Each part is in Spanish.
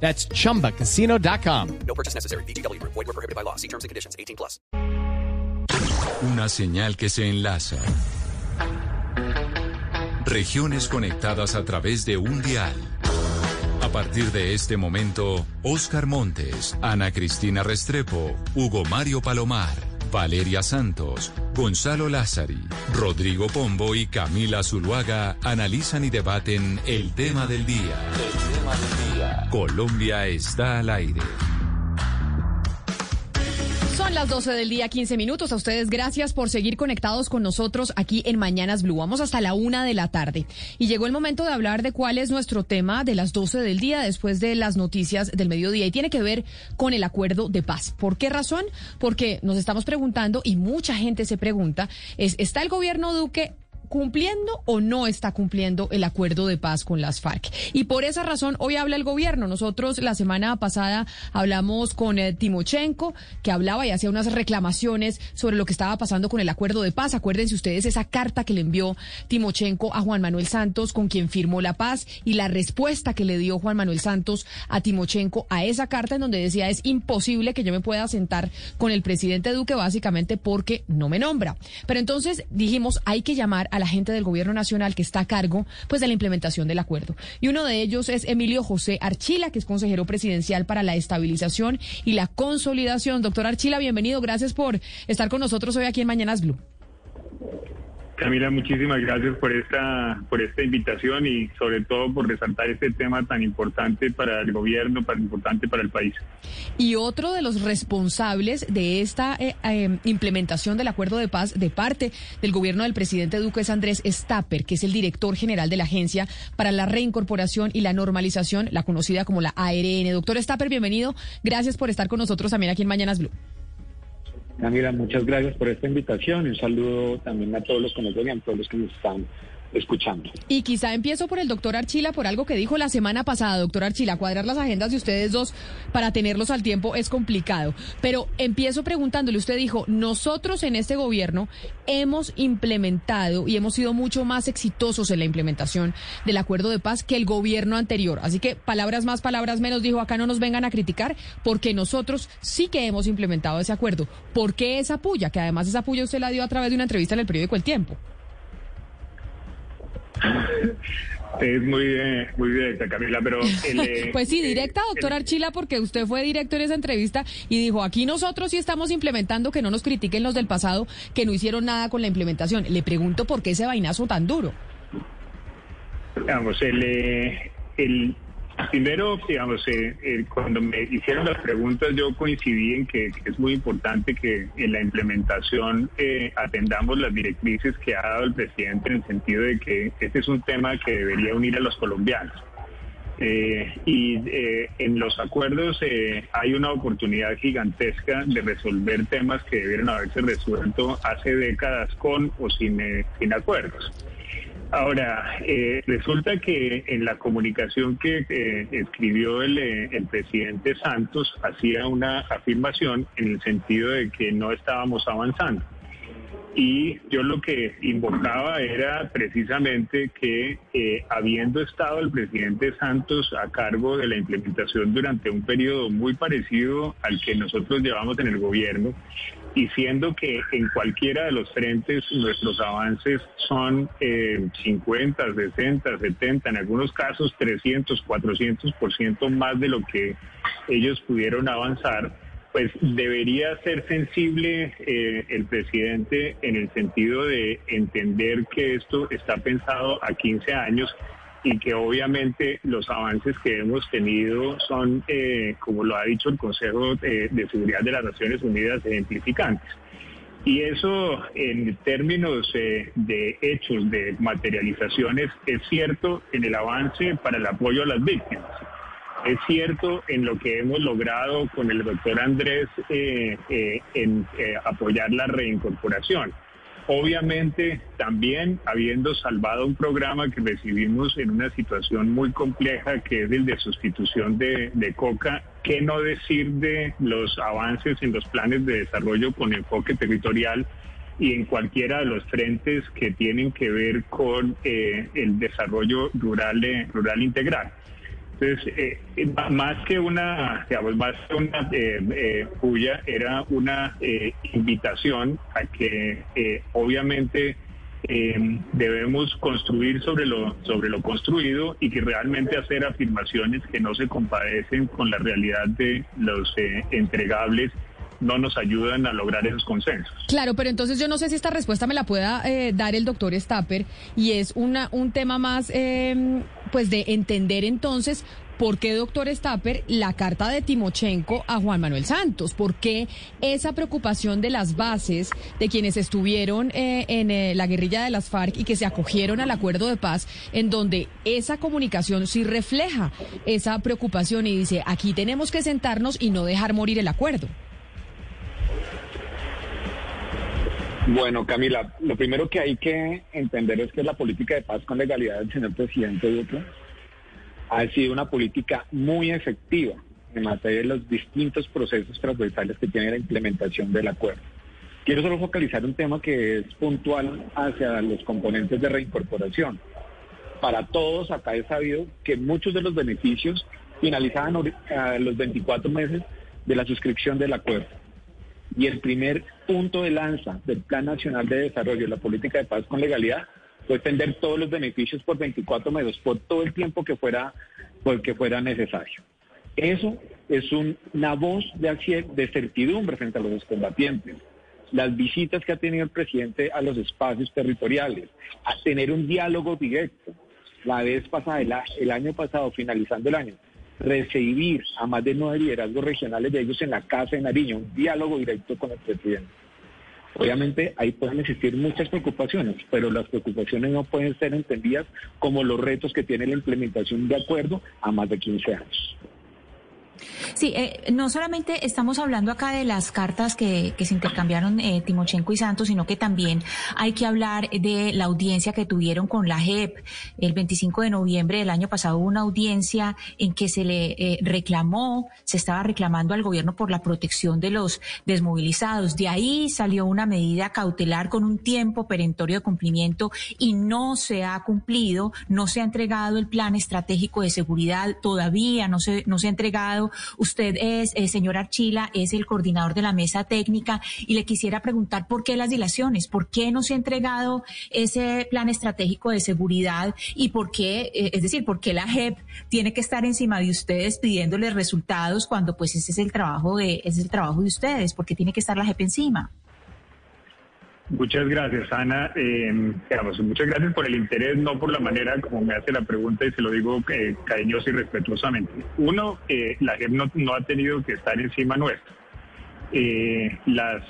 That's chumbacasino.com. No purchase necessary. BGW. Void were prohibited by law. See terms and conditions. 18 plus. Una señal que se enlaza. Regiones conectadas a través de un dial. A partir de este momento, Oscar Montes, Ana Cristina Restrepo, Hugo Mario Palomar, Valeria Santos, Gonzalo Lázari, Rodrigo Pombo y Camila Zuluaga analizan y debaten el tema del día. El tema del día. Colombia está al aire. Son las 12 del día, 15 minutos. A ustedes gracias por seguir conectados con nosotros aquí en Mañanas Blue. Vamos hasta la una de la tarde. Y llegó el momento de hablar de cuál es nuestro tema de las 12 del día después de las noticias del mediodía. Y tiene que ver con el acuerdo de paz. ¿Por qué razón? Porque nos estamos preguntando y mucha gente se pregunta, es, ¿está el gobierno Duque cumpliendo o no está cumpliendo el acuerdo de paz con las FARC. Y por esa razón hoy habla el gobierno. Nosotros la semana pasada hablamos con eh, Timochenko, que hablaba y hacía unas reclamaciones sobre lo que estaba pasando con el acuerdo de paz. Acuérdense ustedes esa carta que le envió Timochenko a Juan Manuel Santos, con quien firmó la paz, y la respuesta que le dio Juan Manuel Santos a Timochenko a esa carta en donde decía es imposible que yo me pueda sentar con el presidente Duque básicamente porque no me nombra. Pero entonces dijimos hay que llamar a la gente del gobierno nacional que está a cargo pues de la implementación del acuerdo. Y uno de ellos es Emilio José Archila, que es consejero presidencial para la estabilización y la consolidación. Doctor Archila, bienvenido. Gracias por estar con nosotros hoy aquí en Mañanas Blue. Camila, muchísimas gracias por esta, por esta invitación y sobre todo por resaltar este tema tan importante para el gobierno, tan importante para el país. Y otro de los responsables de esta eh, eh, implementación del acuerdo de paz de parte del gobierno del presidente Duque es Andrés Stapper, que es el director general de la Agencia para la Reincorporación y la Normalización, la conocida como la ARN. Doctor Stapper, bienvenido. Gracias por estar con nosotros también aquí en Mañanas Blue. Camila, muchas gracias por esta invitación y un saludo también a todos los que nos ven y a todos los que nos están escuchando. Y quizá empiezo por el doctor Archila, por algo que dijo la semana pasada, doctor Archila, cuadrar las agendas de ustedes dos para tenerlos al tiempo es complicado. Pero empiezo preguntándole, usted dijo, nosotros en este gobierno hemos implementado y hemos sido mucho más exitosos en la implementación del acuerdo de paz que el gobierno anterior. Así que palabras más, palabras menos, dijo, acá no nos vengan a criticar porque nosotros sí que hemos implementado ese acuerdo. ¿Por qué esa puya? Que además esa puya usted la dio a través de una entrevista en el periódico El Tiempo. Es muy, eh, muy directa, Camila, pero... El, eh, pues sí, eh, directa, doctor el- Archila, porque usted fue director en esa entrevista y dijo, aquí nosotros sí estamos implementando, que no nos critiquen los del pasado, que no hicieron nada con la implementación. Le pregunto por qué ese vainazo tan duro. Digamos, el, eh, el primero, digamos, eh, eh, cuando me hicieron las preguntas, yo coincidí en que, es muy importante que en la implementación eh, atendamos las directrices que ha dado el presidente en el sentido de que este es un tema que debería unir a los colombianos. Y en los acuerdos hay una oportunidad gigantesca de resolver temas que debieron haberse resuelto hace décadas con o sin acuerdos. Ahora, eh, resulta que en la comunicación que eh, escribió el, eh, el presidente Santos hacía una afirmación en el sentido de que no estábamos avanzando. Y yo lo que invocaba era precisamente que habiendo estado el presidente Santos a cargo de la implementación durante un periodo muy parecido al que nosotros llevamos en el gobierno, y siendo que en cualquiera de los frentes nuestros avances son eh, 50, 60, 70, en algunos casos 300, 400% más de lo que ellos pudieron avanzar, pues debería ser sensible eh, el presidente en el sentido de entender que esto está pensado a 15 años y que obviamente los avances que hemos tenido son, eh, como lo ha dicho el Consejo eh, de Seguridad de las Naciones Unidas, ejemplificantes. Y eso en términos eh, de hechos, de materializaciones, es cierto en el avance para el apoyo a las víctimas. Es cierto en lo que hemos logrado con el doctor Andrés en apoyar la reincorporación. Obviamente, también habiendo salvado un programa que recibimos en una situación muy compleja, que es el de sustitución de, coca, ¿qué no decir de los avances en los planes de desarrollo con enfoque territorial? y en cualquiera de los frentes que tienen que ver con eh, el desarrollo rural, eh, rural integral. Entonces, eh, eh, más que una, digamos, más que una eh, puya, era una invitación a que obviamente debemos construir sobre lo, sobre lo construido y que realmente hacer afirmaciones que no se compadecen con la realidad de los entregables no nos ayudan a lograr esos consensos. Claro, pero entonces yo no sé si esta respuesta me la pueda eh, dar el doctor Stapper y es una, un tema más eh, pues de entender entonces ¿Por qué, doctor Stapper, la carta de Timochenko a Juan Manuel Santos? ¿Por qué esa preocupación de las bases, de quienes estuvieron eh, en eh, la guerrilla de las FARC y que se acogieron al acuerdo de paz, en donde esa comunicación sí refleja esa preocupación y dice, aquí tenemos que sentarnos y no dejar morir el acuerdo? Bueno, Camila, lo primero que hay que entender es que la política de paz con legalidad del señor presidente Duque ha sido una política muy efectiva en materia de los distintos procesos transversales que tiene la implementación del acuerdo. Quiero solo focalizar un tema que es puntual hacia los componentes de reincorporación. Para todos acá es sabido que muchos de los beneficios finalizaban a los 24 meses de la suscripción del acuerdo. Y el primer punto de lanza del Plan Nacional de Desarrollo la Política de Paz con Legalidad fue extender todos los beneficios por 24 meses, por todo el tiempo que fuera, porque fuera necesario. Eso es una voz de, de certidumbre frente a los combatientes. Las visitas que ha tenido el presidente a los espacios territoriales, a tener un diálogo directo. La vez pasada, el año pasado, finalizando el año, recibir a más de nueve liderazgos regionales de ellos en la Casa de Nariño, un diálogo directo con el presidente. Obviamente ahí pueden existir muchas preocupaciones, pero las preocupaciones no pueden ser entendidas como los retos que tiene la implementación de acuerdo a más de 15 años. Sí, eh, no solamente estamos hablando acá de las cartas que, se intercambiaron eh, Timochenko y Santos, sino que también hay que hablar de la audiencia que tuvieron con la JEP. El 25 de noviembre del año pasado hubo una audiencia en que se le eh, reclamó, se estaba reclamando al gobierno por la protección de los desmovilizados. De ahí salió una medida cautelar con un tiempo perentorio de cumplimiento y no se ha cumplido, no se ha entregado el plan estratégico de seguridad, todavía no se, no se ha entregado Usted es, eh, señor Archila, es el coordinador de la mesa técnica y le quisiera preguntar por qué las dilaciones, por qué no se ha entregado ese plan estratégico de seguridad y por qué, eh, es decir, por qué la JEP tiene que estar encima de ustedes pidiéndoles resultados cuando pues ese es el trabajo de, ese es el trabajo de ustedes, ¿por qué tiene que estar la JEP encima? Muchas gracias, Ana. Eh, muchas gracias por el interés, no por la manera como me hace la pregunta y se lo digo eh, cariñoso y respetuosamente. Uno, eh, la JEP no, ha tenido que estar encima nuestro. Eh, las,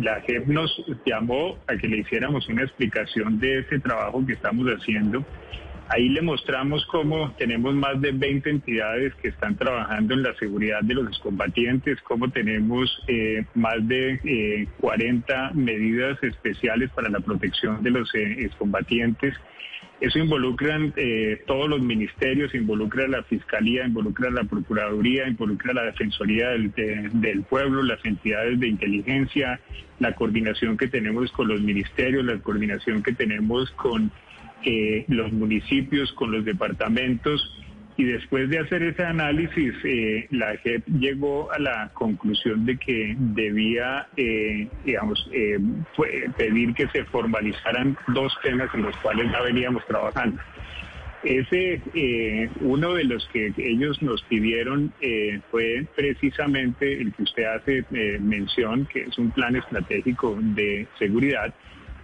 la JEP nos llamó a que le hiciéramos una explicación de ese trabajo que estamos haciendo Ahí le mostramos cómo tenemos más de 20 entidades que están trabajando en la seguridad de los combatientes, cómo tenemos eh, más de 40 eh, medidas especiales para la protección de los eh, combatientes. Eso involucra todos los ministerios, involucra la Fiscalía, involucra la Procuraduría, involucra la Defensoría del, Pueblo, las entidades de inteligencia, la coordinación que tenemos con los ministerios, la coordinación que tenemos con los municipios, con los departamentos. Y después de hacer ese análisis, eh, la JEP llegó a la conclusión de que debía, eh, digamos, eh, pedir que se formalizaran dos temas en los cuales ya veníamos trabajando. Ese, uno de los que ellos nos pidieron fue precisamente el que usted hace mención, que es un plan estratégico de seguridad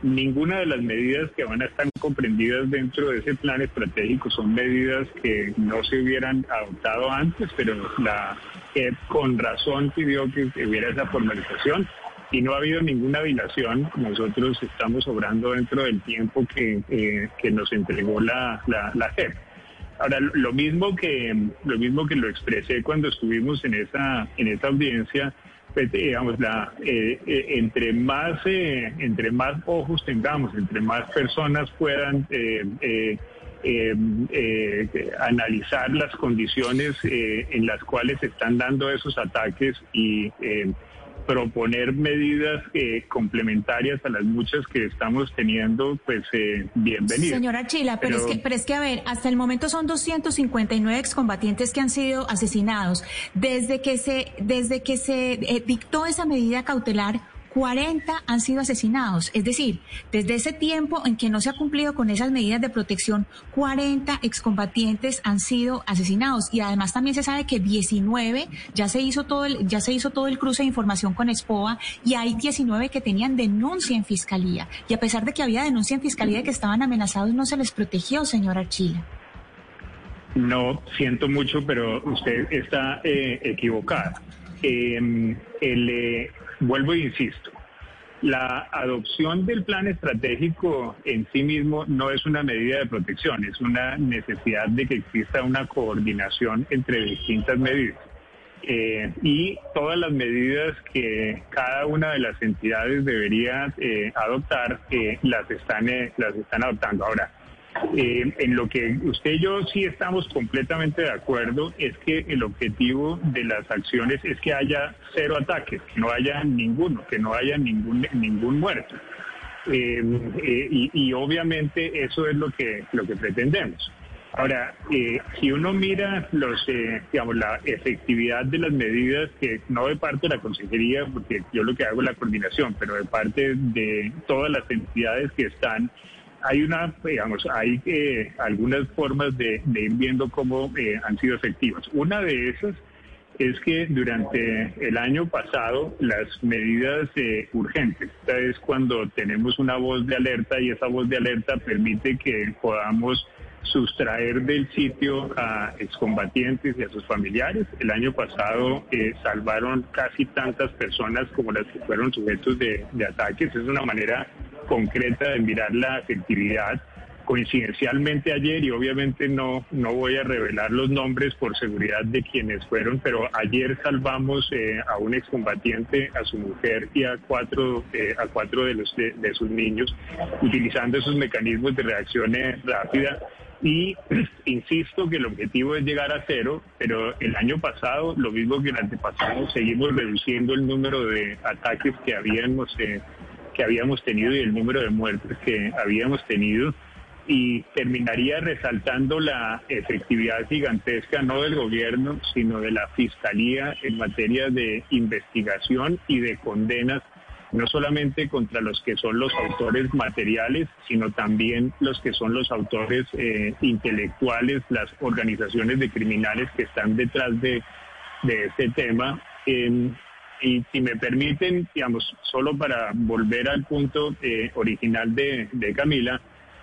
Ninguna de las medidas que van a estar comprendidas dentro de ese plan estratégico son medidas que no se hubieran adoptado antes, pero la JEP con razón pidió que hubiera esa formalización y no ha habido ninguna dilación. Nosotros estamos obrando dentro del tiempo que, eh, que nos entregó la, la, la JEP. Ahora, lo mismo que lo mismo que lo expresé cuando estuvimos en esa en esa audiencia, digamos, la, eh, eh, entre más eh, entre más ojos tengamos, entre más personas puedan analizar las condiciones en las cuales se están dando esos ataques y proponer medidas eh, complementarias a las muchas que estamos teniendo, pues eh, bienvenidas. Señora Chila, pero, es que, pero es que, a ver, hasta el momento son 259 excombatientes que han sido asesinados. Desde que se, desde que se eh, dictó esa medida cautelar, 40 han sido asesinados. Es decir, desde ese tiempo en que no se ha cumplido con esas medidas de protección, 40 excombatientes han sido asesinados. Y además también se sabe que 19 ya se hizo todo el, ya se hizo todo el cruce de información con SPOA y hay 19 que tenían denuncia en fiscalía. Y a pesar de que había denuncia en fiscalía de que estaban amenazados, no se les protegió, señora Archila. No, siento mucho, pero usted está eh, equivocada. Em, el, eh, vuelvo e insisto, la adopción del plan estratégico en sí mismo no es una medida de protección, es una necesidad de que exista una coordinación entre distintas medidas. Eh, y todas las medidas que cada una de las entidades debería eh, adoptar eh, las están las están adoptando ahora eh, en lo que usted y yo sí estamos completamente de acuerdo es que el objetivo de las acciones es que haya cero ataques, que no haya ninguno, que no haya ningún ningún muerto. Eh, eh, y, obviamente eso es lo que lo que pretendemos. Ahora, si uno mira los, digamos, la efectividad de las medidas que no de parte de la consejería, porque yo lo que hago es la coordinación, pero de parte de todas las entidades que están hay una, digamos, hay eh, algunas formas de, ir viendo cómo eh, han sido efectivas. Una de esas es que durante el año pasado las medidas eh, urgentes, es cuando tenemos una voz de alerta y esa voz de alerta permite que podamos sustraer del sitio a excombatientes y a sus familiares. El año pasado salvaron casi tantas personas como las que fueron sujetos de ataques. Es una manera concreta de mirar la efectividad. Coincidencialmente ayer, y obviamente no, no voy a revelar los nombres por seguridad de quienes fueron, pero ayer salvamos eh, a un excombatiente, a su mujer y a cuatro, eh, a cuatro de, los, de, sus niños, utilizando esos mecanismos de reacción eh, rápida. Y insisto que el objetivo es llegar a cero, pero el año pasado, lo mismo que el antepasado, seguimos reduciendo el número de ataques que habíamos que habíamos tenido y el número de muertes que habíamos tenido y terminaría resaltando la efectividad gigantesca no del gobierno, sino de la Fiscalía en materia de investigación y de condenas, no solamente contra los que son los autores materiales, sino también los que son los autores eh, intelectuales, las organizaciones de criminales que están detrás de, de este tema. Y si me permiten, digamos, solo para volver al punto eh, original de, Camila,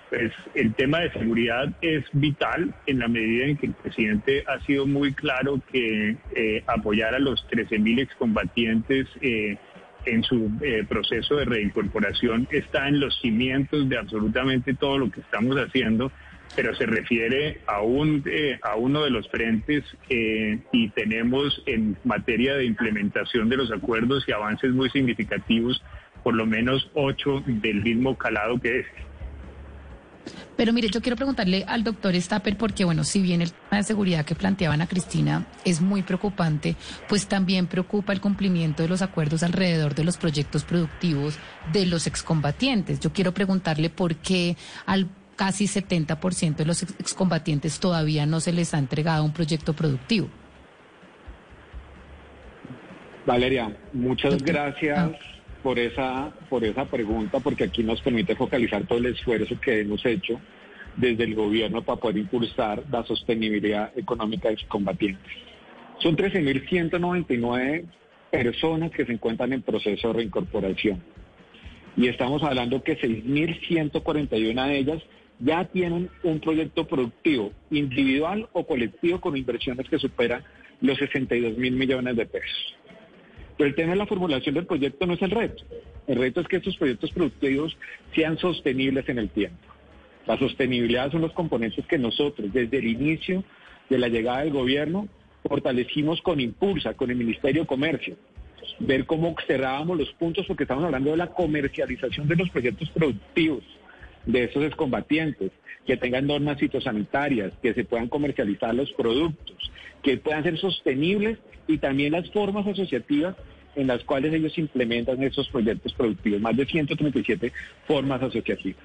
pues el tema de seguridad es vital en la medida en que el presidente ha sido muy claro que eh, apoyar a los 13.000 excombatientes eh, en su proceso de reincorporación está en los cimientos de absolutamente todo lo que estamos haciendo pero se refiere a, un, eh, a uno de los frentes eh, y tenemos en materia de implementación de los acuerdos y avances muy significativos, por lo menos ocho del mismo calado que este. Pero mire, yo quiero preguntarle al doctor Stapper, porque bueno, si bien el tema de seguridad que planteaban a Cristina es muy preocupante, pues también preocupa el cumplimiento de los acuerdos alrededor de los proyectos productivos de los excombatientes. Yo quiero preguntarle por qué al casi 70% de los excombatientes todavía no se les ha entregado un proyecto productivo. Valeria, muchas gracias ah. por esa por esa pregunta porque aquí nos permite focalizar todo el esfuerzo que hemos hecho desde el gobierno para poder impulsar la sostenibilidad económica de los combatientes. Son 13.199 personas que se encuentran en proceso de reincorporación y estamos hablando que 6.141 de ellas ya tienen un proyecto productivo individual o colectivo con inversiones que superan los 62 mil millones de pesos. Pero el tema de la formulación del proyecto no es el reto. El reto es que estos proyectos productivos sean sostenibles en el tiempo. La sostenibilidad son los componentes que nosotros, desde el inicio de la llegada del gobierno, fortalecimos con Impulsa, con el Ministerio de Comercio. Ver cómo cerrábamos los puntos, porque estamos hablando de la comercialización de los proyectos productivos de esos excombatientes, que tengan normas fitosanitarias, que se puedan comercializar los productos, que puedan ser sostenibles y también las formas asociativas en las cuales ellos implementan esos proyectos productivos, más de 137 formas asociativas.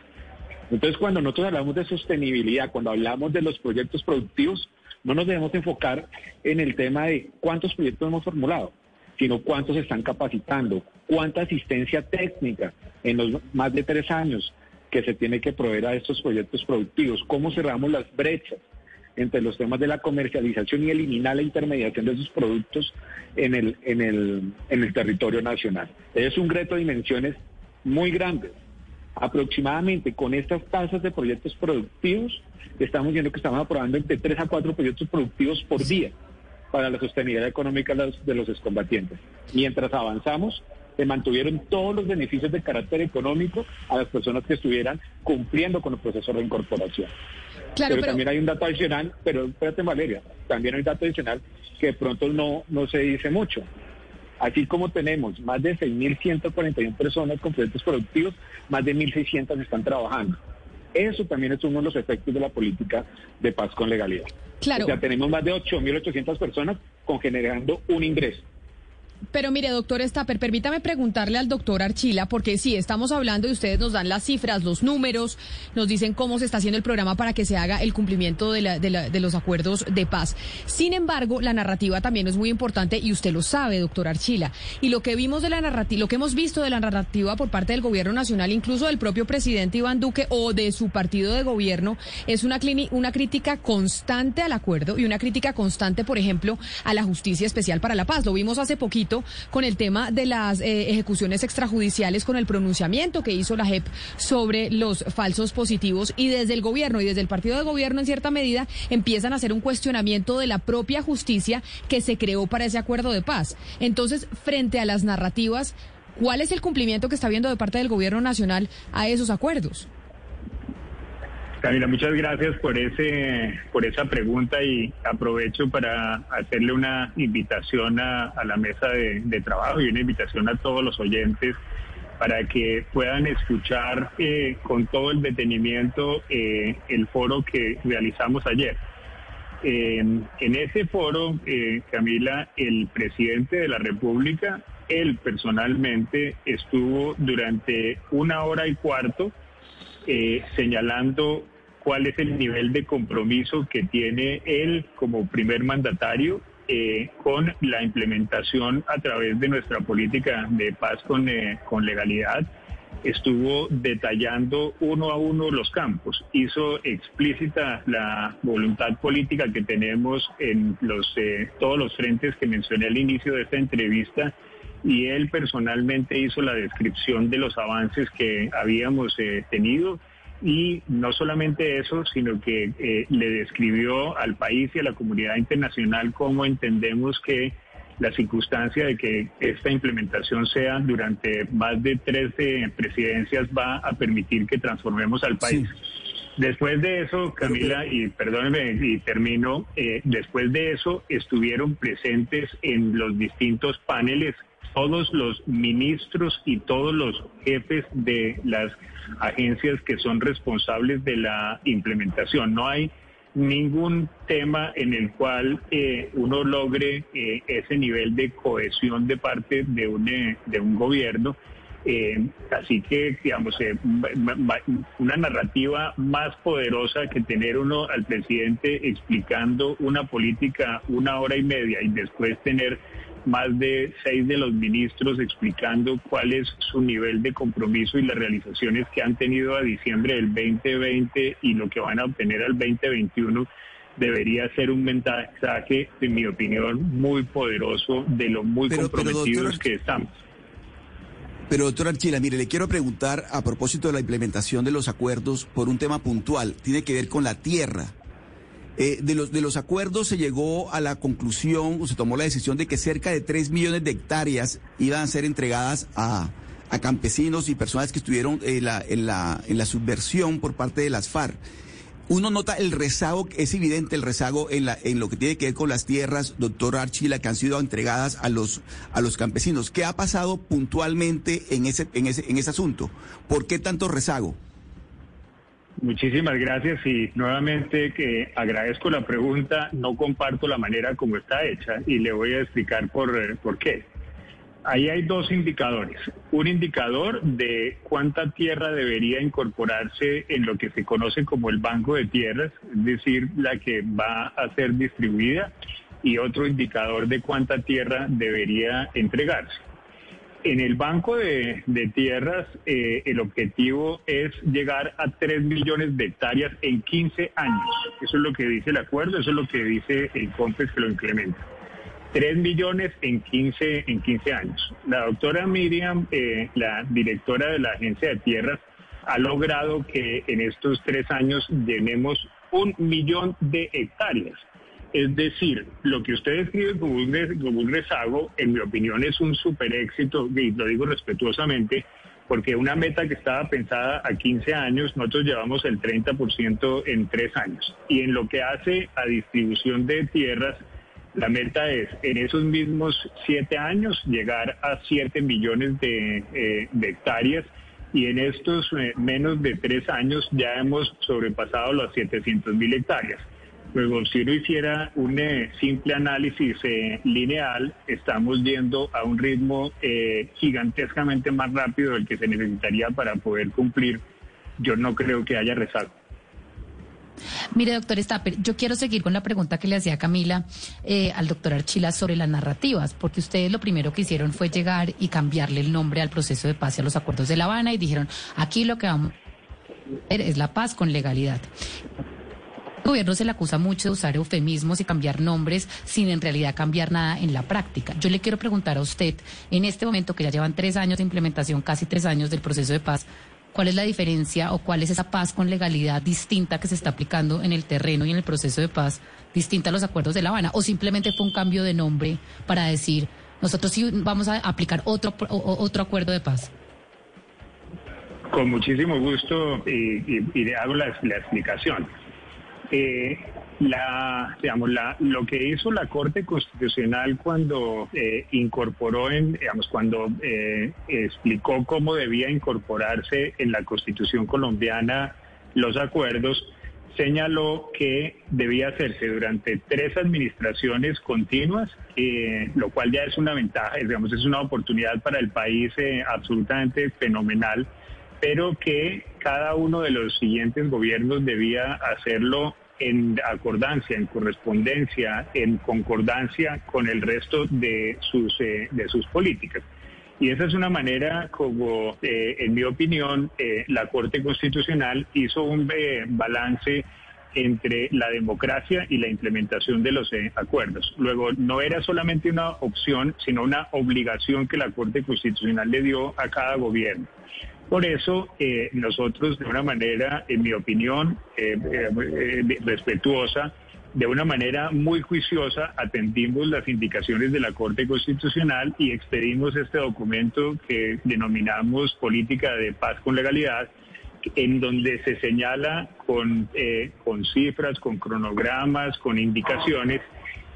Entonces, cuando nosotros hablamos de sostenibilidad, cuando hablamos de los proyectos productivos, no nos debemos enfocar en el tema de cuántos proyectos hemos formulado, sino cuántos están capacitando, cuánta asistencia técnica en los más de tres años que se tiene que proveer a estos proyectos productivos, cómo cerramos las brechas entre los temas de la comercialización y eliminar la intermediación de esos productos en el, en el, en el territorio nacional. Es un reto de dimensiones muy grandes. Aproximadamente con estas tasas de proyectos productivos, estamos viendo que estamos aprobando entre 3 a 4 proyectos productivos por día para la sostenibilidad económica de los excombatientes. Mientras avanzamos, se mantuvieron todos los beneficios de carácter económico a las personas que estuvieran cumpliendo con el proceso de incorporación. pero, también hay un dato adicional, pero espérate Valeria, también hay un dato adicional que de pronto no, no se dice mucho. Así como tenemos más de 6.141 personas con proyectos productivos, más de 1.600 están trabajando. Eso también es uno de los efectos de la política de paz con legalidad. Claro. O sea, tenemos más de 8.800 personas con generando un ingreso. Pero mire, doctor Stapper, permítame preguntarle al doctor Archila, porque sí, estamos hablando y ustedes nos dan las cifras, los números, nos dicen cómo se está haciendo el programa para que se haga el cumplimiento de, la, de, la, de los acuerdos de paz. Sin embargo, la narrativa también es muy importante y usted lo sabe, doctor Archila. Y lo que vimos de la narrativa, lo que hemos visto de la narrativa por parte del gobierno nacional, incluso del propio presidente Iván Duque o de su partido de gobierno, es una, una crítica constante al acuerdo y una crítica constante, por ejemplo, a la Justicia Especial para la Paz. Lo vimos hace poquito con el tema de las eh, ejecuciones extrajudiciales, con el pronunciamiento que hizo la JEP sobre los falsos positivos y desde el gobierno y desde el partido de gobierno en cierta medida empiezan a hacer un cuestionamiento de la propia justicia que se creó para ese acuerdo de paz. Entonces, frente a las narrativas, ¿cuál es el cumplimiento que está viendo de parte del gobierno nacional a esos acuerdos? Camila, muchas gracias por ese por esa pregunta y aprovecho para hacerle una invitación a, la mesa de, trabajo y una invitación a todos los oyentes para que puedan escuchar eh, con todo el detenimiento eh, el foro que realizamos ayer. en ese foro, eh, Camila, el presidente de la República, él personalmente estuvo durante una hora y cuarto señalando cuál es el nivel de compromiso que tiene él como primer mandatario eh, con la implementación a través de nuestra política de paz con, eh, con legalidad. Estuvo detallando uno a uno los campos, hizo explícita la voluntad política que tenemos en los, eh, todos los frentes que mencioné al inicio de esta entrevista y él personalmente hizo la descripción de los avances que habíamos tenido y no solamente eso, sino que eh, le describió al país y a la comunidad internacional cómo entendemos que la circunstancia de que esta implementación sea durante más de 13 presidencias va a permitir que transformemos al país. Después de eso, Camila, y perdóneme y termino, eh, después de eso estuvieron presentes en los distintos paneles todos los ministros y todos los jefes de las agencias que son responsables de la implementación. No hay ningún tema en el cual eh, uno logre eh, ese nivel de cohesión de parte de un, eh, de un gobierno. así que, digamos, una narrativa más poderosa que tener uno al presidente explicando una política una hora y media y después tener más de seis de los ministros explicando cuál es su nivel de compromiso y las realizaciones que han tenido a diciembre del 2020 y lo que van a obtener al 2021 debería ser un mensaje, en mi opinión, muy poderoso de lo muy comprometidos que estamos. Pero doctor Archila, mire, le quiero preguntar a propósito de la implementación de los acuerdos por un tema puntual, tiene que ver con la tierra. Eh, de, los, de los acuerdos se llegó a la conclusión, o se tomó la decisión de que cerca de 3 millones de hectáreas iban a ser entregadas a, a campesinos y personas que estuvieron en la, en la, en la subversión por parte de las FARC. Uno nota el rezago, es evidente el rezago en, la, en lo que tiene que ver con las tierras, doctor Archila, que han sido entregadas a los, a los campesinos. ¿Qué ha pasado puntualmente en ese, en, ese, en ese asunto? ¿Por qué tanto rezago? Muchísimas gracias y nuevamente que agradezco la pregunta, no comparto la manera como está hecha y le voy a explicar por, eh, por qué. Ahí hay dos indicadores. Un indicador de cuánta tierra debería incorporarse en lo que se conoce como el banco de tierras, es decir, la que va a ser distribuida, y otro indicador de cuánta tierra debería entregarse. En el banco de, tierras, eh, el objetivo es llegar a 3 millones de hectáreas en 15 años. Eso es lo que dice el acuerdo, eso es lo que dice el COMPES que lo incrementa. 3 millones en 15, en 15 años. La doctora Miriam, eh, la directora de la Agencia de Tierras, ha logrado que en estos tres años llenemos un millón de hectáreas. Es decir, lo que usted describe como un, rezago, en mi opinión, es un super éxito, y lo digo respetuosamente, porque una meta que estaba pensada a 15 años, nosotros llevamos el 30% en tres años. Y en lo que hace a distribución de tierras, la meta es en esos mismos siete años llegar a 7 millones eh, de, hectáreas y en estos eh, menos de tres años ya hemos sobrepasado las 700 mil hectáreas. Luego, si uno hiciera un eh, simple análisis lineal, estamos yendo a un ritmo gigantescamente más rápido del que se necesitaría para poder cumplir. Yo no creo que haya rezago. Mire, doctor Stapper, yo quiero seguir con la pregunta que le hacía Camila eh, al doctor Archila sobre las narrativas, porque ustedes lo primero que hicieron fue llegar y cambiarle el nombre al proceso de paz y a los acuerdos de La Habana y dijeron, aquí lo que vamos a hacer es la paz con legalidad. Gobierno se le acusa mucho de usar eufemismos y cambiar nombres sin en realidad cambiar nada en la práctica. Yo le quiero preguntar a usted, en este momento que ya llevan tres años de implementación, casi tres años del proceso de paz, ¿Cuál es la diferencia o cuál es esa paz con legalidad distinta que se está aplicando en el terreno y en el proceso de paz, distinta a los acuerdos de La Habana? ¿O simplemente fue un cambio de nombre para decir, nosotros sí vamos a aplicar otro, otro acuerdo de paz? Con muchísimo gusto y, le hago la explicación. Eh, la, digamos, la, lo que hizo la Corte Constitucional cuando eh, incorporó, en, digamos, cuando eh, explicó cómo debía incorporarse en la Constitución colombiana los acuerdos, señaló que debía hacerse durante tres administraciones continuas, eh, lo cual ya es una ventaja, digamos, es una oportunidad para el país absolutamente fenomenal, pero que cada uno de los siguientes gobiernos debía hacerlo en acordancia, en correspondencia, en concordancia con el resto de sus, eh, de sus políticas. Y esa es una manera como, eh, en mi opinión, eh, la Corte Constitucional hizo un balance entre la democracia y la implementación de los acuerdos. Luego, no era solamente una opción, sino una obligación que la Corte Constitucional le dio a cada gobierno. Por eso eh, nosotros, de una manera, en mi opinión, eh, eh, respetuosa, de una manera muy juiciosa, atendimos las indicaciones de la Corte Constitucional y expedimos este documento que denominamos Política de Paz con Legalidad, en donde se señala con, con cifras, con cronogramas, con indicaciones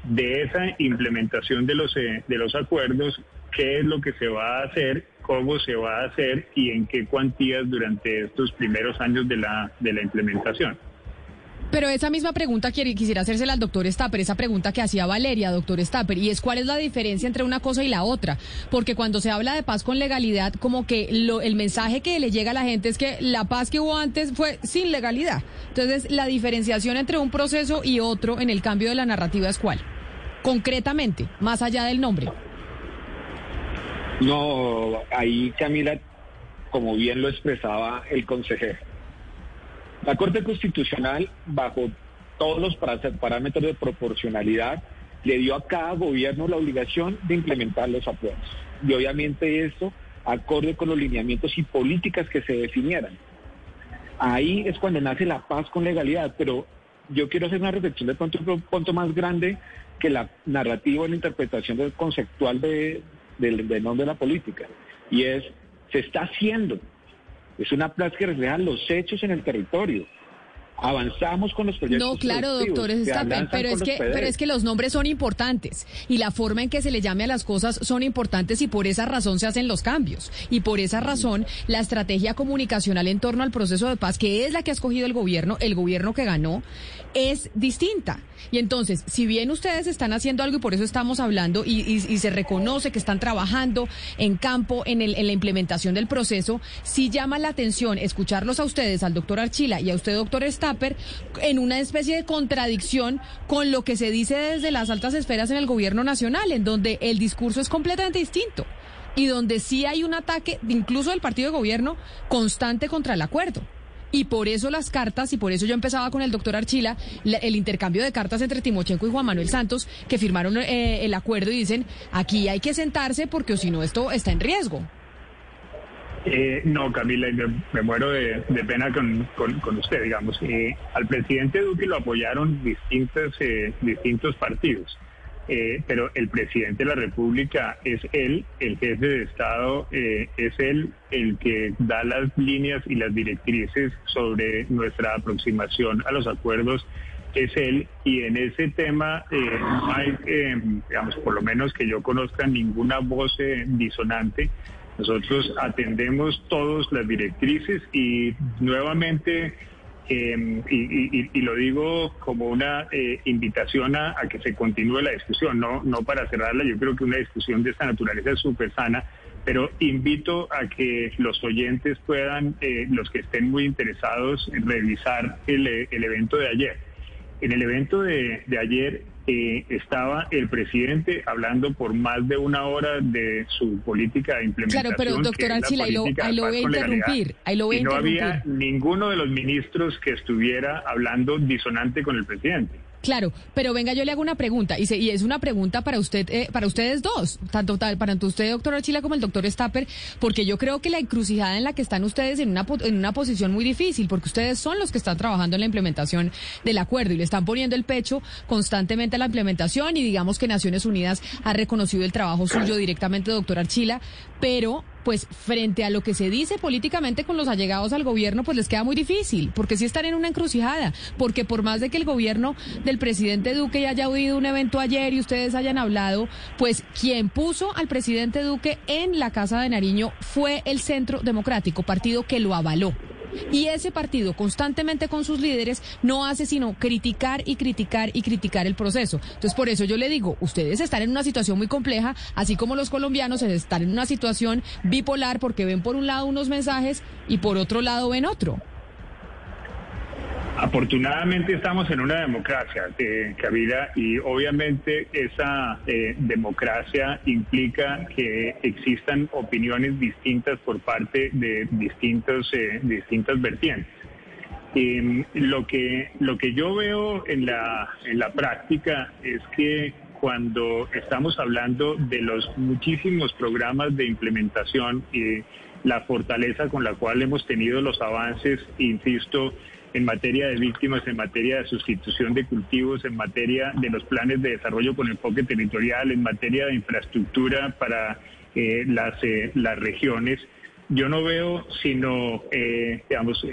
de esa implementación de los, de los acuerdos, qué es lo que se va a hacer cómo se va a hacer y en qué cuantías durante estos primeros años de la, de la implementación. Pero esa misma pregunta quisiera hacérsela al doctor Stapper, esa pregunta que hacía Valeria, doctor Stapper, y es cuál es la diferencia entre una cosa y la otra. Porque cuando se habla de paz con legalidad, como que lo, el mensaje que le llega a la gente es que la paz que hubo antes fue sin legalidad. Entonces, la diferenciación entre un proceso y otro en el cambio de la narrativa es cuál. Concretamente, más allá del nombre. No, ahí Camila, como bien lo expresaba el consejero, la Corte Constitucional, bajo todos los parámetros de proporcionalidad, le dio a cada gobierno la obligación de implementar los acuerdos. Y obviamente esto acorde con los lineamientos y políticas que se definieran. Ahí es cuando nace la paz con legalidad, pero yo quiero hacer una reflexión de pronto un punto más grande que la narrativa y la interpretación conceptual de, del, nombre de la política. Y es se está haciendo. Es una plaza que refleja los hechos en el territorio avanzamos con los proyectos. No, claro, doctor, pero es que pero es que los nombres son importantes y la forma en que se le llame a las cosas son importantes y por esa razón se hacen los cambios y por esa razón la estrategia comunicacional en torno al proceso de paz, que es la que ha escogido el gobierno, el gobierno que ganó, es distinta. Y entonces, si bien ustedes están haciendo algo y por eso estamos hablando y, se reconoce que están trabajando en campo en, el, en la implementación del proceso, sí llama la atención escucharlos a ustedes, al doctor Archila y a usted, doctor En una especie de contradicción con lo que se dice desde las altas esferas en el gobierno nacional, en donde el discurso es completamente distinto y donde sí hay un ataque, incluso del partido de gobierno, constante contra el acuerdo. Y por eso las cartas, y por eso yo empezaba con el doctor Archila, el intercambio de cartas entre Timochenko y Juan Manuel Santos, que firmaron eh, el acuerdo y dicen, aquí hay que sentarse porque si no esto está en riesgo. Eh, no, Camila, me, muero de, pena con, usted, digamos. Eh, al presidente Duque lo apoyaron distintos, distintos partidos. Eh, pero el presidente de la República es él, el jefe de Estado, eh, es él el que da las líneas y las directrices sobre nuestra aproximación a los acuerdos, es él, y en ese tema eh, no hay, digamos, por lo menos que yo conozca ninguna voz disonante. Nosotros atendemos todas las directrices y nuevamente Em, y, lo digo como una eh, invitación a, que se continúe la discusión, no, no para cerrarla, yo creo que una discusión de esta naturaleza es súper sana, pero invito a que los oyentes puedan, eh, los que estén muy interesados, revisar el, el evento de ayer. En el evento de, de ayer eh, estaba el presidente hablando por más de una hora de su política de implementación. Claro, pero doctor Archila, ahí lo, voy a interrumpir. Ahí lo voy y no había ninguno de los ministros que estuviera hablando disonante con el presidente. Claro, pero venga, yo le hago una pregunta y, y es una pregunta para usted, eh, para ustedes dos, tanto para usted, doctor Archila, como el doctor Stapper, porque yo creo que la encrucijada en la que están ustedes en una, en una posición muy difícil, porque ustedes son los que están trabajando en la implementación del acuerdo y le están poniendo el pecho constantemente a la implementación y digamos que Naciones Unidas ha reconocido el trabajo suyo directamente, doctor Archila, pero pues frente a lo que se dice políticamente con los allegados al gobierno, pues les queda muy difícil, porque si están en una encrucijada, porque por más de que el gobierno del presidente Duque haya oído un evento ayer y ustedes hayan hablado, pues quien puso al presidente Duque en la Casa de Nariño fue el Centro Democrático, partido que lo avaló. Y ese partido constantemente con sus líderes no hace sino criticar y criticar y criticar el proceso. Entonces, por eso yo le digo, ustedes están en una situación muy compleja, así como los colombianos están en una situación bipolar porque ven por un lado unos mensajes y por otro lado ven otro. Afortunadamente estamos en una democracia, eh, y obviamente esa eh, democracia implica que existan opiniones distintas por parte de distintos, eh, distintas vertientes. Em, lo, que, lo que yo veo en la, en la práctica es que cuando estamos hablando de los muchísimos programas de implementación y la fortaleza con la cual hemos tenido los avances, insisto, en materia de víctimas, en materia de sustitución de cultivos, en materia de los planes de desarrollo con enfoque territorial, en materia de infraestructura para eh, las, eh, las regiones, yo no veo sino, eh, digamos,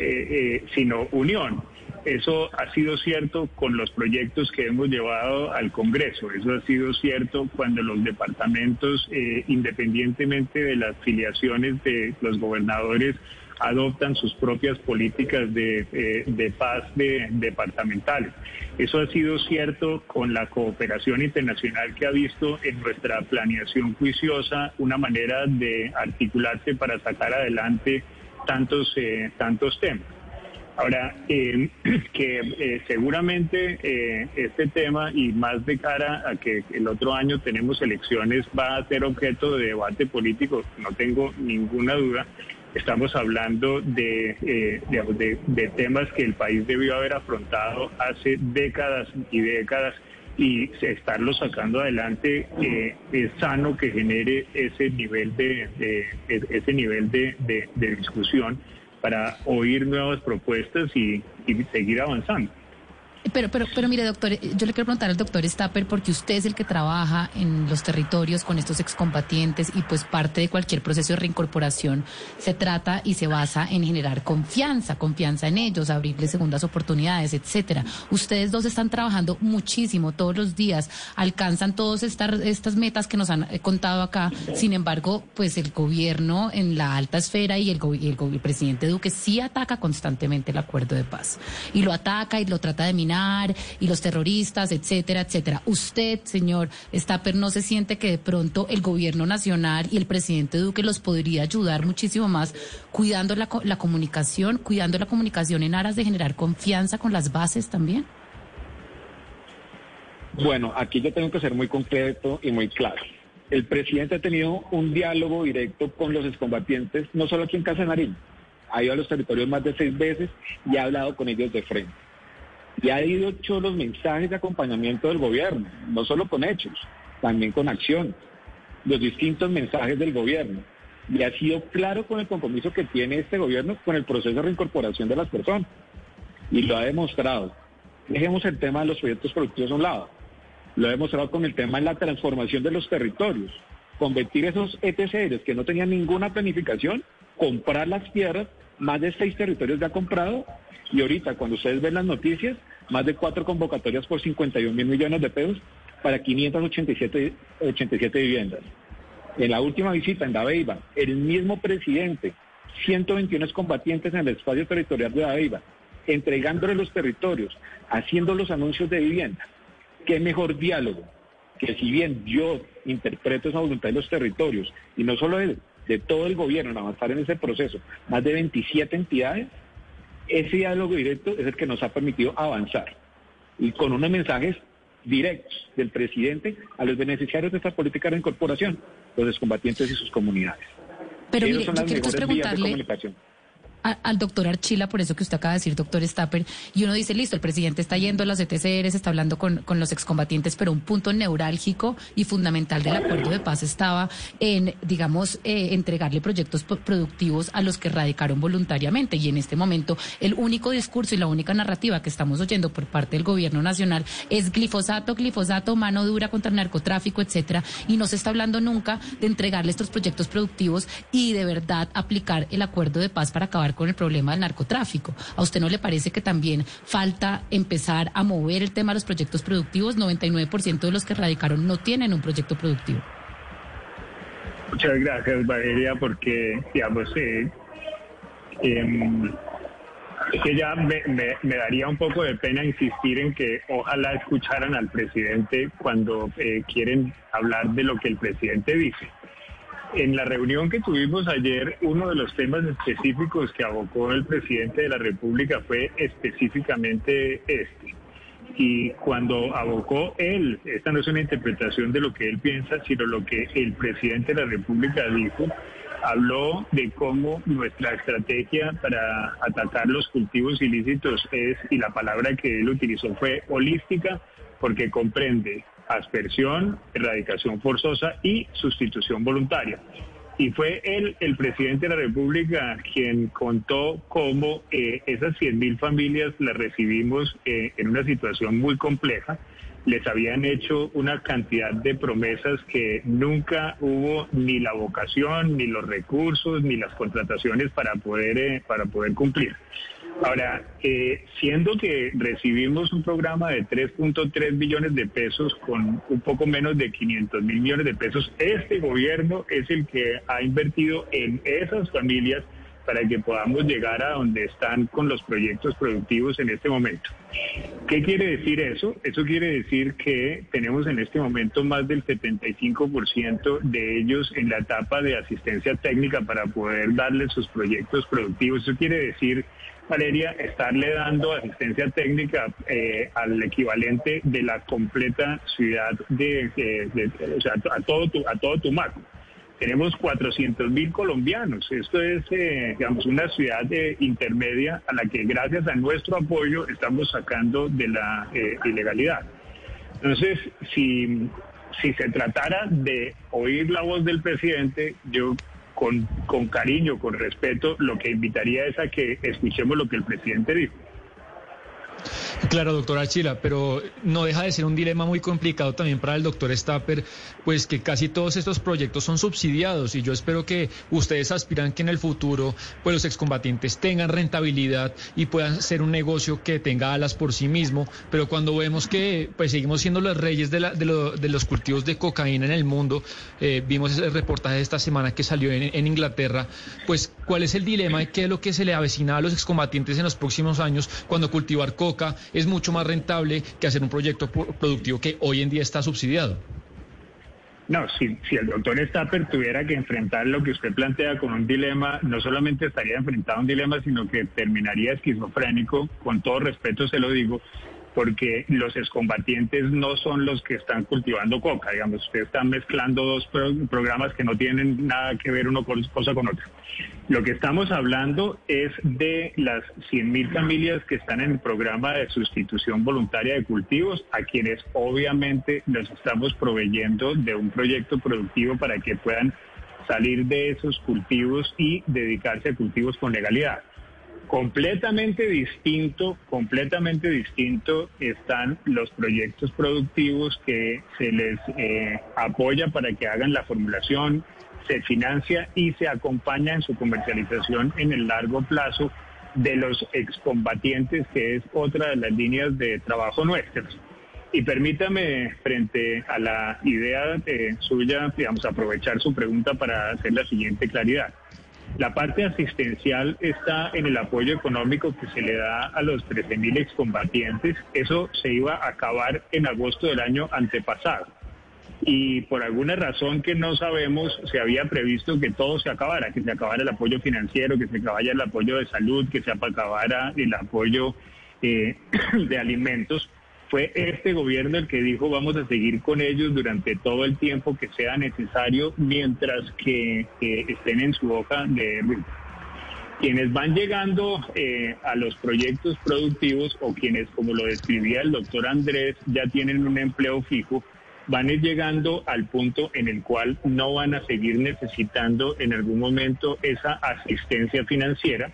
sino unión. Eso ha sido cierto con los proyectos que hemos llevado al Congreso. Eso ha sido cierto cuando los departamentos, independientemente de las filiaciones de los gobernadores, adoptan sus propias políticas de, eh, paz de, departamentales. Eso ha sido cierto con la cooperación internacional que ha visto en nuestra planeación juiciosa una manera de articularse para sacar adelante tantos, eh, tantos temas. Ahora, eh, que seguramente este tema y más de cara a que el otro año tenemos elecciones va a ser objeto de debate político, no tengo ninguna duda, Estamos hablando de, eh, de, temas que el país debió haber afrontado hace décadas y décadas y estarlo sacando adelante eh, es sano que genere ese nivel de, ese nivel de, discusión para oír nuevas propuestas y seguir avanzando. Pero, pero, pero mire, doctor, yo le quiero preguntar al doctor Stapper, porque usted es el que trabaja en los territorios con estos excombatientes y pues parte de cualquier proceso de reincorporación se trata y se basa en generar confianza, confianza en ellos, abrirles segundas oportunidades, etcétera. Ustedes dos están trabajando muchísimo todos los días, alcanzan todas estas, estas metas que nos han eh, contado acá. Sin embargo, pues el gobierno en la alta esfera y el, y el, el presidente Duque sí ataca constantemente el acuerdo de paz y lo ataca y lo trata de minar y los terroristas, etcétera, etcétera. Usted, señor Stapper, ¿no se siente que de pronto el gobierno nacional y el presidente Duque los podría ayudar muchísimo más cuidando la, comunicación, cuidando la comunicación en aras de generar confianza con las bases también? Bueno, aquí yo tengo que ser muy concreto y muy claro. El presidente ha tenido un diálogo directo con los excombatientes, no solo aquí en Casa Nariño, ha ido a los territorios más de seis veces y ha hablado con ellos de frente y ha ido hecho los mensajes de acompañamiento del gobierno, no solo con hechos, también con acción, los distintos mensajes del gobierno. Y ha sido claro con el compromiso que tiene este gobierno con el proceso de reincorporación de las personas. Y lo ha demostrado. Dejemos el tema de los proyectos productivos a un lado. Lo ha demostrado con el tema de la transformación de los territorios. Convertir esos ETCRs que no tenían ninguna planificación, comprar las tierras, más de seis territorios ya comprado y ahorita, cuando ustedes ven las noticias, más de cuatro convocatorias por 51 mil millones de pesos para 587 87 viviendas. En la última visita en Dabeiba, el mismo presidente, 121 combatientes en el espacio territorial de Dabeiba, entregándole los territorios, haciendo los anuncios de vivienda. ¿Qué mejor diálogo? Que si bien yo interpreto esa voluntad de los territorios, y no solo de, de todo el gobierno en avanzar en ese proceso, más de 27 entidades, ese diálogo directo es el que nos ha permitido avanzar y con unos mensajes directos del presidente a los beneficiarios de esta política de incorporación, los descombatientes y sus comunidades. Pero mire, son las mejores vías de comunicación al doctor Archila, por eso que usted acaba de decir, doctor Stapper, y uno dice, listo, el presidente está yendo a las ETCRs, está hablando con, con los excombatientes, pero un punto neurálgico y fundamental del acuerdo de paz estaba en, digamos, eh, entregarle proyectos productivos a los que radicaron voluntariamente. Y en este momento, el único discurso y la única narrativa que estamos oyendo por parte del gobierno nacional es glifosato, glifosato, mano dura contra el narcotráfico, etcétera, y no se está hablando nunca de entregarle estos proyectos productivos y de verdad aplicar el acuerdo de paz para acabar con el problema del narcotráfico. ¿A usted no le parece que también falta empezar a mover el tema de los proyectos productivos? 99% de los que radicaron no tienen un proyecto productivo. Muchas gracias, Valeria, porque, digamos, eh, em, que ya me, daría un poco de pena insistir en que ojalá escucharan al presidente cuando eh, quieren hablar de lo que el presidente dice. En la reunión que tuvimos ayer, uno de los temas específicos que abocó el presidente de la República fue específicamente este. Y cuando abocó él, esta no es una interpretación de lo que él piensa, sino lo que el presidente de la República dijo, habló de cómo nuestra estrategia para atacar los cultivos ilícitos es, y la palabra que él utilizó fue holística, porque comprende aspersión, erradicación forzosa y sustitución voluntaria. Y fue él, el presidente de la República, quien contó cómo eh, esas 100.000 familias las recibimos eh, en una situación muy compleja. Les habían hecho una cantidad de promesas que nunca hubo ni la vocación, ni los recursos, ni las contrataciones para poder, eh, para poder cumplir. Ahora, eh, siendo que recibimos un programa de 3.3 billones de pesos con un poco menos de 500 mil millones de pesos, este gobierno es el que ha invertido en esas familias para que podamos llegar a donde están con los proyectos productivos en este momento. ¿Qué quiere decir eso? Eso quiere decir que tenemos en este momento más del 75% de ellos en la etapa de asistencia técnica para poder darles sus proyectos productivos. Eso quiere decir Valeria, estarle dando asistencia técnica eh, al equivalente de la completa ciudad de, o sea, a todo tu, a todo Tumaco. Tenemos 400 mil colombianos. Esto es, eh, digamos, una ciudad eh, intermedia a la que gracias a nuestro apoyo estamos sacando de la ilegalidad. Entonces, si, si se tratara de oír la voz del presidente, yo con, con cariño, con respeto, lo que invitaría es a que escuchemos lo que el presidente dijo. Claro, doctor Archila, pero no deja de ser un dilema muy complicado también para el doctor Stapper, pues que casi todos estos proyectos son subsidiados y yo espero que ustedes aspiran que en el futuro pues los excombatientes tengan rentabilidad y puedan ser un negocio que tenga alas por sí mismo, pero cuando vemos que pues seguimos siendo los reyes de, la, de, los cultivos de cocaína en el mundo, eh, vimos ese reportaje de esta semana que salió en, en Inglaterra, pues cuál es el dilema y qué es lo que se le avecina a los excombatientes en los próximos años cuando cultivar coca es mucho más rentable que hacer un proyecto productivo que hoy en día está subsidiado. No, si, el doctor Stapper tuviera que enfrentar lo que usted plantea con un dilema, no solamente estaría enfrentado a un dilema, sino que terminaría esquizofrénico, con todo respeto se lo digo, porque los excombatientes no son los que están cultivando coca, digamos, usted está mezclando dos programas que no tienen nada que ver uno cosa con otra. Lo que estamos hablando es de las 100.000 familias que están en el programa de sustitución voluntaria de cultivos, a quienes obviamente les estamos proveyendo de un proyecto productivo para que puedan salir de esos cultivos y dedicarse a cultivos con legalidad. Completamente distinto, completamente distinto están los proyectos productivos que se les eh, apoya para que hagan la formulación, se financia y se acompaña en su comercialización en el largo plazo de los excombatientes, que es otra de las líneas de trabajo nuestras. Y permítame, frente a la idea suya, digamos, aprovechar su pregunta para hacer la siguiente claridad. La parte asistencial está en el apoyo económico que se le da a los 13.000 excombatientes. Eso se iba a acabar en agosto del año antepasado. Y por alguna razón que no sabemos, se había previsto que todo se acabara, que se acabara el apoyo financiero, que se acabara el apoyo de salud, que se acabara el apoyo eh, de alimentos fue este gobierno el que dijo vamos a seguir con ellos durante todo el tiempo que sea necesario mientras que, estén en su hoja de Quienes van llegando eh, a los proyectos productivos o quienes, como lo describía el doctor Andrés, ya tienen un empleo fijo, van llegando al punto en el cual no van a seguir necesitando en algún momento esa asistencia financiera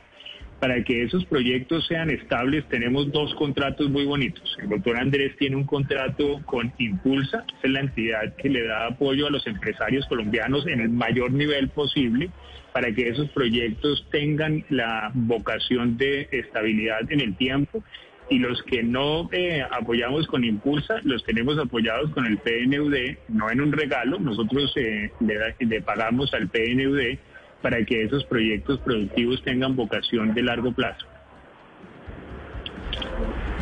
para que esos proyectos sean estables, tenemos dos contratos muy bonitos. El doctor Andrés tiene un contrato con Impulsa, es la entidad que le da apoyo a los empresarios colombianos en el mayor nivel posible para que esos proyectos tengan la vocación de estabilidad en el tiempo y los que no eh, apoyamos con Impulsa, los tenemos apoyados con el PNUD, no en un regalo, nosotros eh, le pagamos al PNUD para que esos proyectos productivos tengan vocación de largo plazo.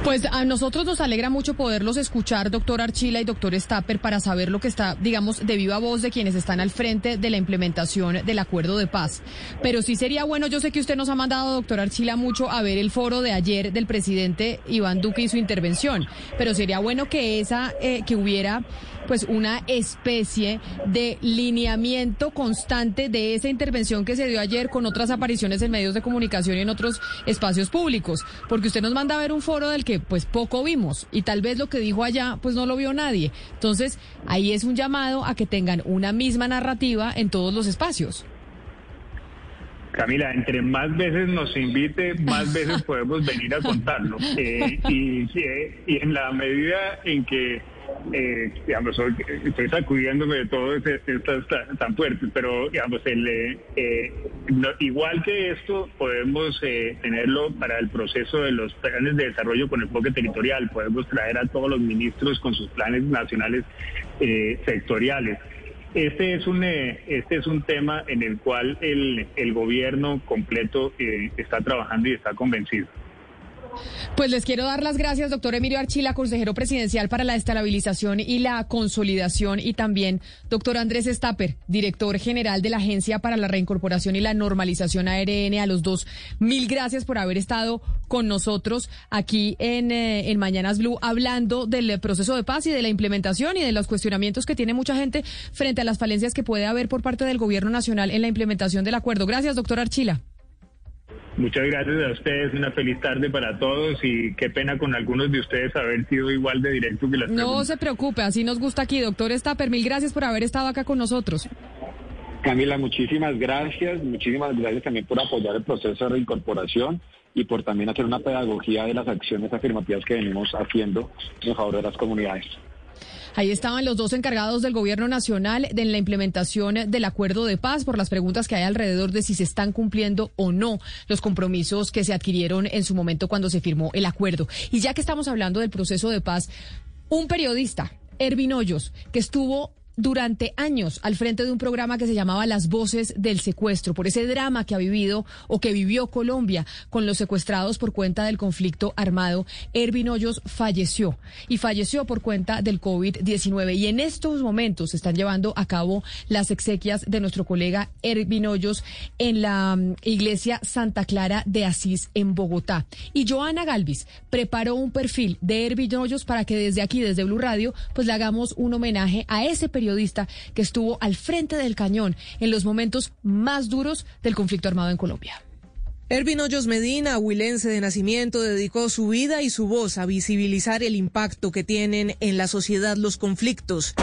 Pues a nosotros nos alegra mucho poderlos escuchar, doctor Archila y doctor Stapper, para saber lo que está, digamos, de viva voz de quienes están al frente de la implementación del acuerdo de paz. Pero sí sería bueno, yo sé que usted nos ha mandado, doctor Archila, mucho a ver el foro de ayer del presidente Iván Duque y su intervención, pero sería bueno que esa, eh, que hubiera pues una especie de lineamiento constante de esa intervención que se dio ayer con otras apariciones en medios de comunicación y en otros espacios públicos, porque usted nos manda a ver un foro del que pues poco vimos y tal vez lo que dijo allá pues no lo vio nadie. Entonces, ahí es un llamado a que tengan una misma narrativa en todos los espacios. Camila, entre más veces nos invite, más veces podemos venir a contarlo. Eh, y, y en la medida en que eh, digamos, estoy sacudiéndome de todo esto tan, fuerte, pero digamos, el, eh, eh, igual que esto, podemos eh, tenerlo para el proceso de los planes de desarrollo con enfoque territorial, podemos traer a todos los ministros con sus planes nacionales sectoriales. Este es un este es un tema en el cual el, el gobierno completo está trabajando y está convencido. Pues les quiero dar las gracias, doctor Emilio Archila, consejero presidencial para la estabilización y la consolidación, y también doctor Andrés Stapper, director general de la Agencia para la Reincorporación y la Normalización ARN. A los dos, mil gracias por haber estado con nosotros aquí en, eh, en Mañanas Blue, hablando del proceso de paz y de la implementación y de los cuestionamientos que tiene mucha gente frente a las falencias que puede haber por parte del gobierno nacional en la implementación del acuerdo. Gracias, doctor Archila. Muchas gracias a ustedes, una feliz tarde para todos y qué pena con algunos de ustedes haber sido igual de directo que las No se preocupe, así nos gusta aquí, doctor Stapper, mil gracias por haber estado acá con nosotros. Camila, muchísimas gracias, muchísimas gracias también por apoyar el proceso de reincorporación y por también hacer una pedagogía de las acciones afirmativas que venimos haciendo en favor de las comunidades. Ahí estaban los dos encargados del gobierno nacional de la implementación del acuerdo de paz por las preguntas que hay alrededor de si se están cumpliendo o no los compromisos que se adquirieron en su momento cuando se firmó el acuerdo. Y ya que estamos hablando del proceso de paz, un periodista, Ervin Hoyos, que estuvo durante años al frente de un programa que se llamaba Las Voces del Secuestro, por ese drama que ha vivido o que vivió Colombia con los secuestrados por cuenta del conflicto armado. Ervin Hoyos falleció y falleció por cuenta del COVID-19. Y en estos momentos se están llevando a cabo las exequias de nuestro colega Ervin Hoyos en la mm, iglesia Santa Clara de Asís en Bogotá. Y Joana Galvis preparó un perfil de Ervin Hoyos para que desde aquí, desde Blue Radio, pues le hagamos un homenaje a ese periodista que estuvo al frente del cañón en los momentos más duros del conflicto armado en Colombia. Ervin Hoyos Medina, huilense de nacimiento, dedicó su vida y su voz a visibilizar el impacto que tienen en la sociedad los conflictos.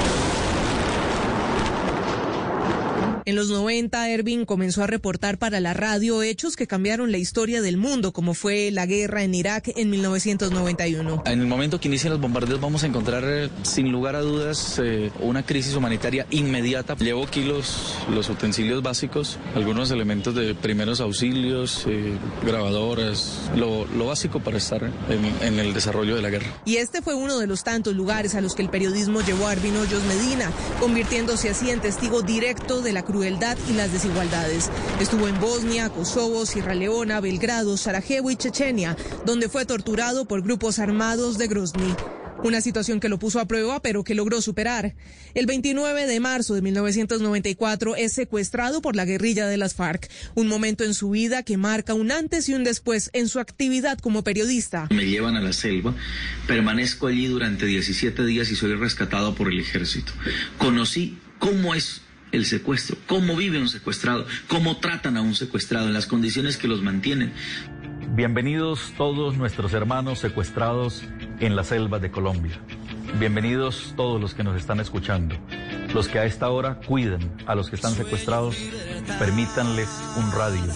En los 90, Ervin comenzó a reportar para la radio hechos que cambiaron la historia del mundo, como fue la guerra en Irak en 1991. En el momento que inician los bombardeos vamos a encontrar, eh, sin lugar a dudas, eh, una crisis humanitaria inmediata. Llevo aquí los, utensilios básicos, algunos elementos de primeros auxilios, eh, grabadoras, lo, básico para estar en, en, el desarrollo de la guerra. Y este fue uno de los tantos lugares a los que el periodismo llevó a Ervin Hoyos Medina, convirtiéndose así en testigo directo de la cruz crueldad y las desigualdades. Estuvo en Bosnia, Kosovo, Sierra Leona, Belgrado, Sarajevo y Chechenia, donde fue torturado por grupos armados de Grozny. Una situación que lo puso a prueba, pero que logró superar. El 29 de marzo de 1994 es secuestrado por la guerrilla de las FARC, un momento en su vida que marca un antes y un después en su actividad como periodista. Me llevan a la selva, permanezco allí durante 17 días y soy rescatado por el ejército. Conocí cómo es el secuestro, cómo vive un secuestrado, cómo tratan a un secuestrado, en las condiciones que los mantienen. Bienvenidos todos nuestros hermanos secuestrados en la selva de Colombia. Bienvenidos todos los que nos están escuchando. Los que a esta hora cuiden a los que están secuestrados, permítanles un radio,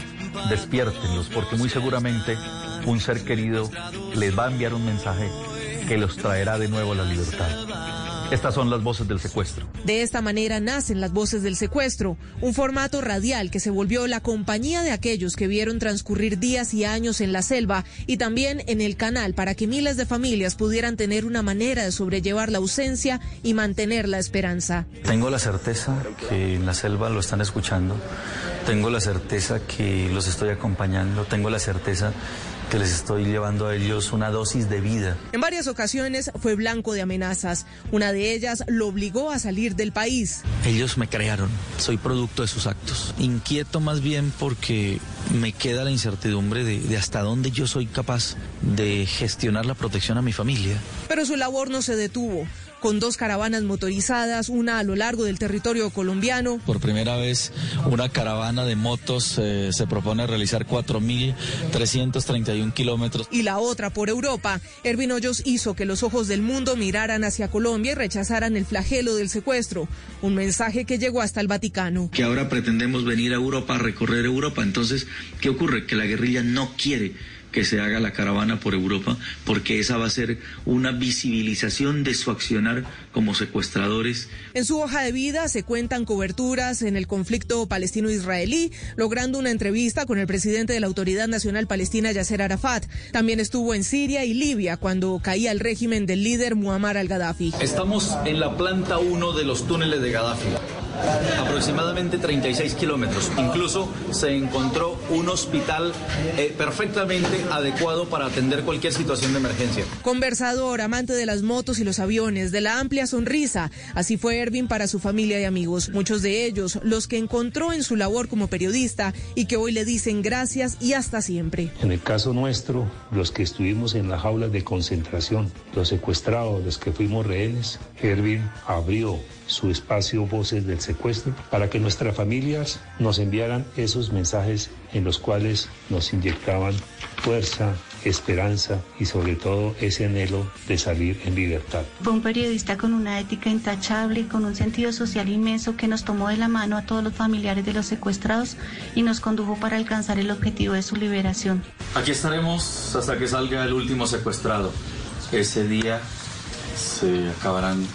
despiértenlos, porque muy seguramente un ser querido les va a enviar un mensaje que los traerá de nuevo a la libertad. Estas son las voces del secuestro. De esta manera nacen las voces del secuestro, un formato radial que se volvió la compañía de aquellos que vieron transcurrir días y años en la selva y también en el canal para que miles de familias pudieran tener una manera de sobrellevar la ausencia y mantener la esperanza. Tengo la certeza que en la selva lo están escuchando, tengo la certeza que los estoy acompañando, tengo la certeza que les estoy llevando a ellos una dosis de vida. En varias ocasiones fue blanco de amenazas. Una de ellas lo obligó a salir del país. Ellos me crearon, soy producto de sus actos. Inquieto más bien porque me queda la incertidumbre de, de hasta dónde yo soy capaz de gestionar la protección a mi familia. Pero su labor no se detuvo con dos caravanas motorizadas, una a lo largo del territorio colombiano. Por primera vez, una caravana de motos eh, se propone realizar 4.331 kilómetros. Y la otra por Europa. Ervin Hoyos hizo que los ojos del mundo miraran hacia Colombia y rechazaran el flagelo del secuestro. Un mensaje que llegó hasta el Vaticano. Que ahora pretendemos venir a Europa, a recorrer Europa. Entonces, ¿qué ocurre? Que la guerrilla no quiere que se haga la caravana por Europa, porque esa va a ser una visibilización de su accionar como secuestradores. En su hoja de vida se cuentan coberturas en el conflicto palestino-israelí, logrando una entrevista con el presidente de la Autoridad Nacional Palestina, Yasser Arafat. También estuvo en Siria y Libia cuando caía el régimen del líder Muammar al-Gaddafi. Estamos en la planta 1 de los túneles de Gaddafi aproximadamente 36 kilómetros. Incluso se encontró un hospital eh, perfectamente adecuado para atender cualquier situación de emergencia. Conversador, amante de las motos y los aviones, de la amplia sonrisa. Así fue Ervin para su familia y amigos. Muchos de ellos, los que encontró en su labor como periodista y que hoy le dicen gracias y hasta siempre. En el caso nuestro, los que estuvimos en las jaulas de concentración, los secuestrados, los que fuimos rehenes, Ervin abrió su espacio Voces del Secuestro para que nuestras familias nos enviaran esos mensajes en los cuales nos inyectaban fuerza, esperanza y sobre todo ese anhelo de salir en libertad. Fue un periodista con una ética intachable, con un sentido social inmenso que nos tomó de la mano a todos los familiares de los secuestrados y nos condujo para alcanzar el objetivo de su liberación. Aquí estaremos hasta que salga el último secuestrado. Ese día se acabarán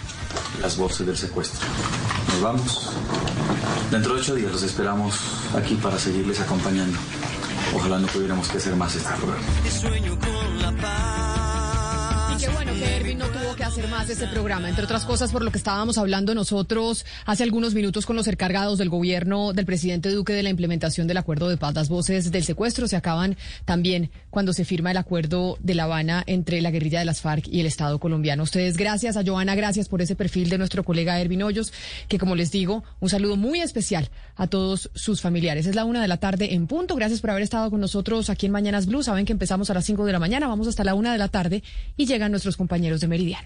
las voces del secuestro. Nos vamos. Dentro de ocho días los esperamos aquí para seguirles acompañando. Ojalá no tuviéramos que hacer más este programa. Y qué bueno que Erwin no que hacer más de este programa, entre otras cosas por lo que estábamos hablando nosotros hace algunos minutos con los encargados del gobierno del presidente Duque de la implementación del acuerdo de paz. Las voces del secuestro se acaban también cuando se firma el acuerdo de La Habana entre la guerrilla de las FARC y el Estado colombiano. Ustedes, gracias a Joana, gracias por ese perfil de nuestro colega Erwin Hoyos, que como les digo, un saludo muy especial a todos sus familiares. Es la una de la tarde en punto. Gracias por haber estado con nosotros aquí en Mañanas Blue. Saben que empezamos a las cinco de la mañana, vamos hasta la una de la tarde y llegan nuestros compañeros de Meridiano.